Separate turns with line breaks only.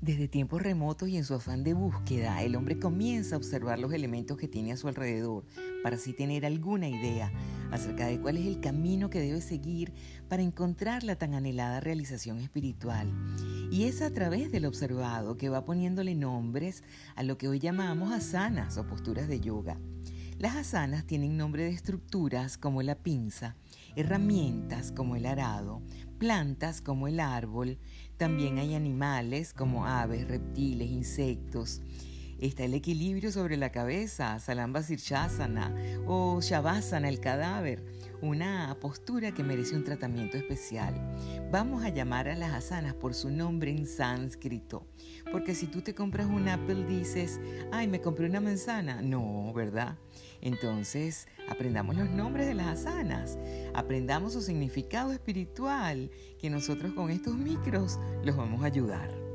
Desde tiempos remotos y en su afán de búsqueda, el hombre comienza a observar los elementos que tiene a su alrededor para así tener alguna idea acerca de cuál es el camino que debe seguir para encontrar la tan anhelada realización espiritual. Y es a través del observado que va poniéndole nombres a lo que hoy llamamos asanas o posturas de yoga. Las asanas tienen nombre de estructuras como la pinza, herramientas como el arado, plantas como el árbol, también hay animales como aves, reptiles, insectos. Está el equilibrio sobre la cabeza, Salamba Sirshasana o Shavasana, el cadáver, una postura que merece un tratamiento especial. Vamos a llamar a las asanas por su nombre en sánscrito, porque si tú te compras un apple dices, ay, me compré una manzana. No, ¿verdad? Entonces, aprendamos los nombres de las asanas, aprendamos su significado espiritual, que nosotros con estos micros los vamos a ayudar.